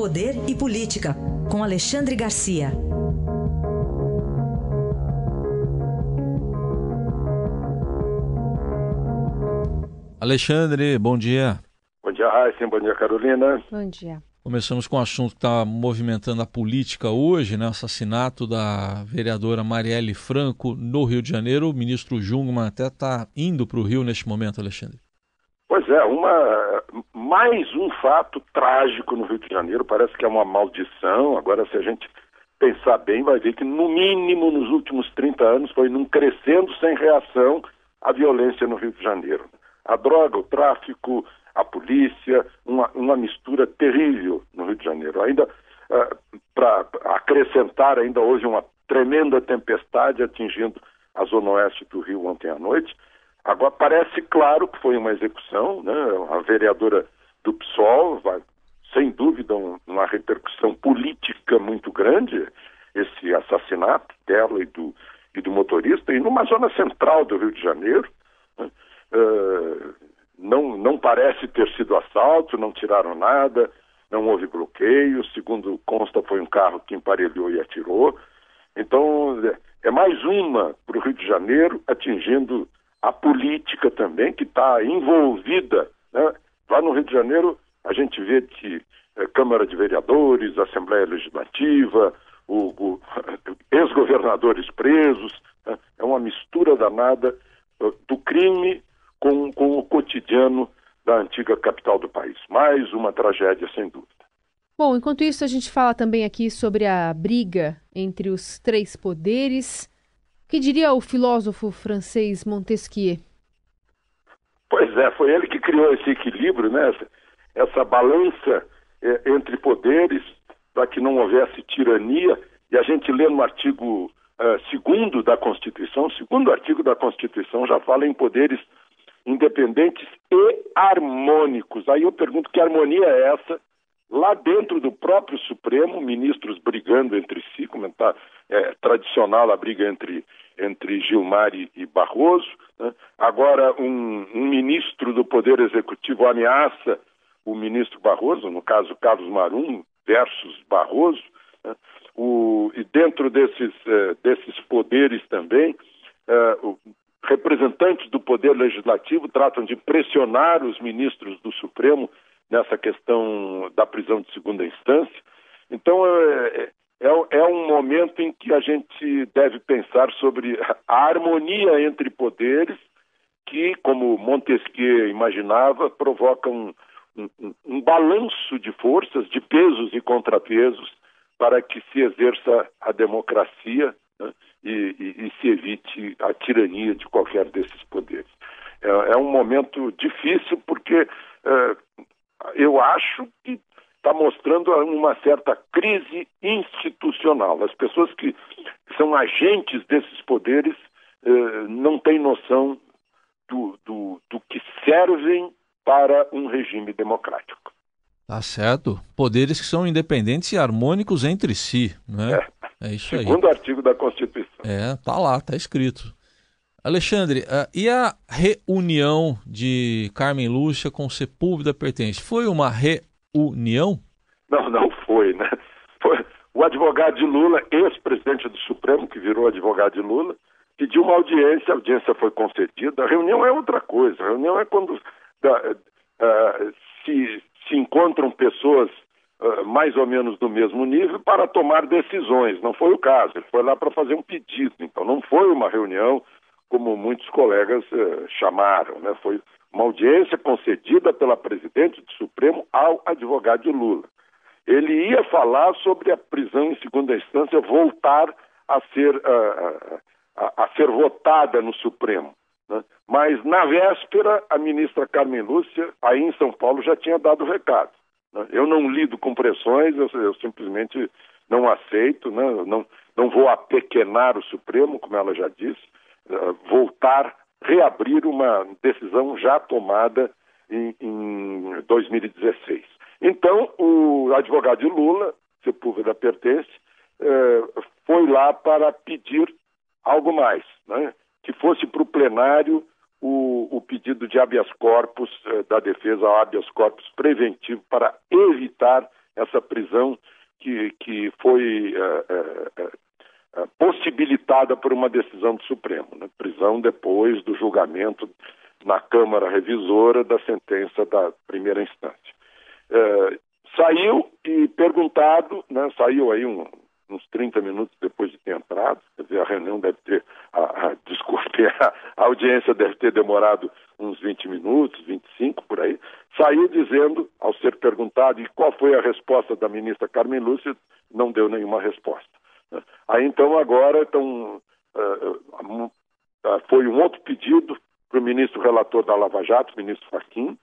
Poder e Política, com Alexandre Garcia. Alexandre, bom dia. Bom dia, Raíssa. Bom dia, Carolina. Bom dia. Começamos com um assunto que está movimentando a política hoje, né? O assassinato da vereadora Marielle Franco no Rio de Janeiro. O ministro Jungmann até está indo para o Rio neste momento, Alexandre. Pois é, uma, mais um fato trágico no Rio de Janeiro. Parece que é uma maldição. Agora, se a gente pensar bem, vai ver que, no mínimo, nos últimos 30 anos, foi num crescendo sem reação a violência no Rio de Janeiro a droga, o tráfico, a polícia, uma, uma mistura terrível no Rio de Janeiro. Ainda, uh, eh, para acrescentar, ainda hoje uma tremenda tempestade atingindo a zona oeste do Rio ontem à noite. Agora parece claro que foi uma execução, né? a vereadora do PSOL vai, sem dúvida, um, uma repercussão política muito grande, esse assassinato dela e do, e do motorista, e numa zona central do Rio de Janeiro. Né? Uh, não, não parece ter sido assalto, não tiraram nada, não houve bloqueio. Segundo consta, foi um carro que emparelhou e atirou. Então, é, é mais uma para o Rio de Janeiro, atingindo a política também, que está envolvida. Né? Lá no Rio de Janeiro, a gente vê que é, Câmara de Vereadores, Assembleia Legislativa, o, o ex-governadores presos, né? é uma mistura danada do crime com, com o cotidiano da antiga capital do país. Mais uma tragédia, sem dúvida. Bom, enquanto isso, a gente fala também aqui sobre a briga entre os três poderes. Que diria o filósofo francês Montesquieu? Pois é, foi ele que criou esse equilíbrio, né? essa, balança é, entre poderes, para que não houvesse tirania. E a gente lê no artigo uh, segundo da Constituição, segundo artigo da Constituição já fala em poderes independentes e harmônicos. Aí eu pergunto que harmonia é essa? Lá dentro do próprio Supremo, ministros brigando entre si, como está é, tradicional a briga entre, entre Gilmar e, e Barroso. Né? Agora, um, um ministro do Poder Executivo ameaça o ministro Barroso, no caso Carlos Marum versus Barroso. Né? O, e dentro desses, uh, desses poderes também, uh, representantes do Poder Legislativo tratam de pressionar os ministros do Supremo nessa questão da prisão de segunda instância. Então, é, é, é, um momento em que a gente deve pensar sobre a harmonia entre poderes, que, como Montesquieu imaginava, provoca um, um, um balanço de forças, de pesos e contrapesos, para que se exerça a democracia né? e, e, e, se evite a tirania de qualquer desses poderes. É, é um momento difícil porque é, eu acho que mostrando uma certa crise institucional. As pessoas que são agentes desses poderes é, não têm noção do, do, do que servem para um regime democrático. Tá certo. Poderes que são independentes e harmônicos entre si, né? É. É isso aí. Segundo artigo da Constituição. É, tá lá, tá escrito. Alexandre, uh, e a reunião de Carmen Lúcia com Sepúlveda Pertence? Foi uma reunião? Não, não foi, né? Foi o advogado de Lula, ex-presidente do Supremo, que virou advogado de Lula, pediu uma audiência, a audiência foi concedida. A reunião é outra coisa. A reunião é quando uh, se, se encontram pessoas uh, mais ou menos do mesmo nível para tomar decisões. Não foi o caso, ele foi lá para fazer um pedido. Então não foi uma reunião como muitos colegas chamaram, né? foi uma audiência concedida pela presidente do Supremo ao advogado de Lula. Ele ia falar sobre a prisão em segunda instância voltar a ser, uh, a, a ser votada no Supremo. Né? Mas, na véspera, a ministra Carmen Lúcia, aí em São Paulo, já tinha dado o recado. Né? Eu não lido com pressões, eu, eu simplesmente não aceito, né? não, não vou apequenar o Supremo, como ela já disse, uh, voltar, reabrir uma decisão já tomada em, em 2016. Então, o advogado de Lula, Sepúlveda pertence, uh, foi lá para pedir algo mais, né? que fosse para o plenário o, pedido de habeas corpus eh, da defesa, habeas corpus preventivo, para evitar essa prisão que, que foi uh, possibilitada por uma decisão do Supremo, né? prisão depois do julgamento na Câmara Revisora da sentença da primeira instância. Saiu e perguntado, né, saiu aí um, uns 30 minutos depois de ter entrado, quer dizer, a reunião deve ter, a, a, desculpe, a, a audiência deve ter demorado uns 20 minutos, 25 por aí, saiu dizendo, ao ser perguntado, e qual foi a resposta da ministra Carmen Lúcia, não deu nenhuma resposta. Aí então agora então, uh, uh, foi um outro pedido para o ministro relator da Lava Jato, ministro né?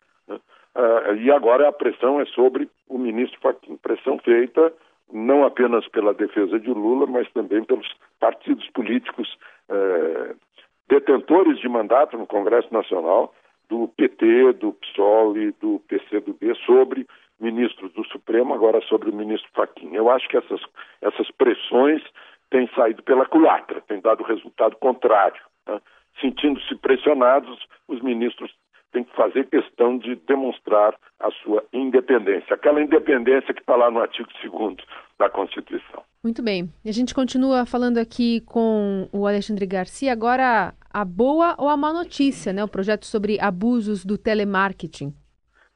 Uh, e agora a pressão é sobre o ministro Fachin, pressão feita não apenas pela defesa de Lula, mas também pelos partidos políticos eh, detentores de mandato no Congresso Nacional, do PT, do PSOL e do PCdoB, sobre ministros do Supremo, agora sobre o ministro Fachin. Eu acho que essas, essas pressões têm saído pela culatra, têm dado resultado contrário. Né? Sentindo-se pressionados, os ministros fazer questão de demonstrar a sua independência, aquela independência que está lá no artigo 2 da Constituição. Muito bem. A gente continua falando aqui com o Alexandre Garcia. Agora, a boa ou a má notícia, né? O projeto sobre abusos do telemarketing.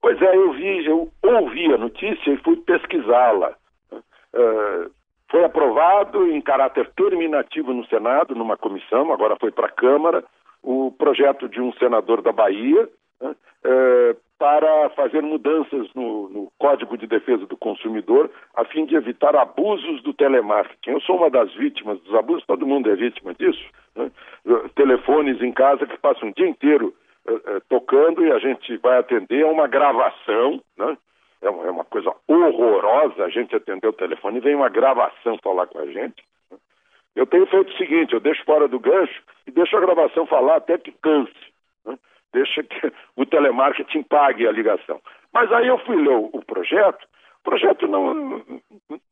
Pois é, eu vi, eu ouvi a notícia e fui pesquisá-la. Uh, foi aprovado em caráter terminativo no Senado, numa comissão, agora foi para a Câmara, o projeto de um senador da Bahia, né, é, para fazer mudanças no, no, Código de Defesa do Consumidor, a fim de evitar abusos do telemarketing. Eu sou uma das vítimas dos abusos, todo mundo é vítima disso. Né? Telefones em casa que passam o dia inteiro é, é, tocando e a gente vai atender a uma gravação, né? É uma, é uma coisa horrorosa a gente atender o telefone e vem uma gravação falar com a gente. Né? Eu tenho feito o seguinte, eu deixo fora do gancho e deixo a gravação falar até que canse deixa que o telemarketing pague a ligação. Mas aí eu fui ler o, o projeto, o projeto não,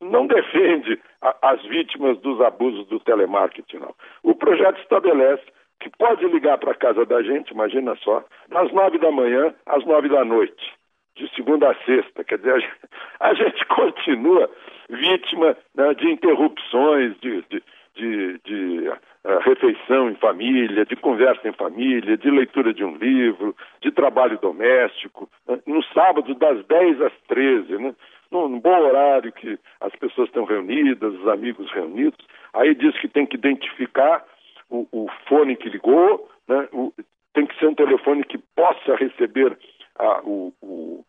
não defende a, as vítimas dos abusos do telemarketing, não. O projeto estabelece que pode ligar para a casa da gente, imagina só, das nove da manhã às nove da noite, de segunda a sexta. Quer dizer, a gente, a gente continua vítima né, de interrupções, de, de, de, de uh, refeição em família, de conversa em família, de leitura de um livro, de trabalho doméstico, né? no sábado das 10 às 13, né? num bom horário que as pessoas estão reunidas, os amigos reunidos. Aí diz que tem que identificar o, o fone que ligou, né? o, tem que ser um telefone que possa receber a, o, o,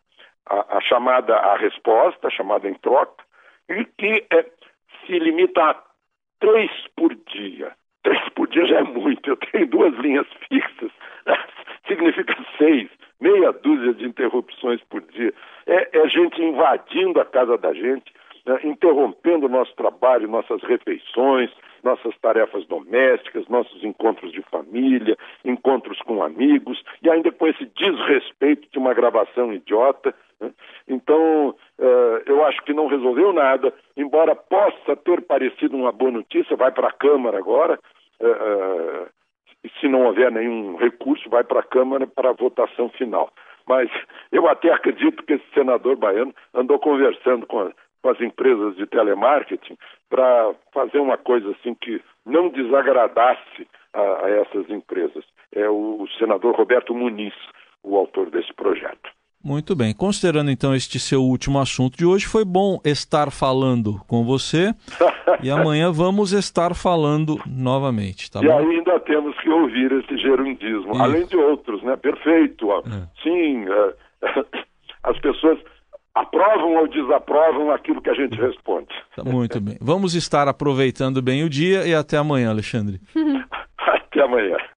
a, a chamada, a resposta, a chamada em troca, e que é, se limita a três por dia. Três por dia já é muito. Eu tenho duas linhas fixas, significa seis, meia dúzia de interrupções por dia. É, é gente invadindo a casa da gente, né, interrompendo o nosso trabalho, nossas refeições, nossas tarefas domésticas, nossos encontros de família, encontros com amigos, e ainda com esse desrespeito de uma gravação idiota. Né? Então, uh, eu acho que não resolveu nada, embora possa ter parecido uma boa notícia, vai para a Câmara agora, uh, se não houver nenhum recurso, vai para a Câmara para a votação final. Mas eu até acredito que esse senador baiano andou conversando com, a, com as empresas de telemarketing para fazer uma coisa assim que não desagradasse a, a essas empresas. É o senador Roberto Muniz, o autor desse projeto. Muito bem. Considerando então este seu último assunto de hoje, foi bom estar falando com você e amanhã vamos estar falando novamente, tá e bom? E ainda temos que ouvir esse gerundismo, Isso. além de outros, né? Perfeito. É. Sim, é, as pessoas aprovam ou desaprovam aquilo que a gente responde. Tá muito bem. Vamos estar aproveitando bem o dia e até amanhã, Alexandre. até amanhã.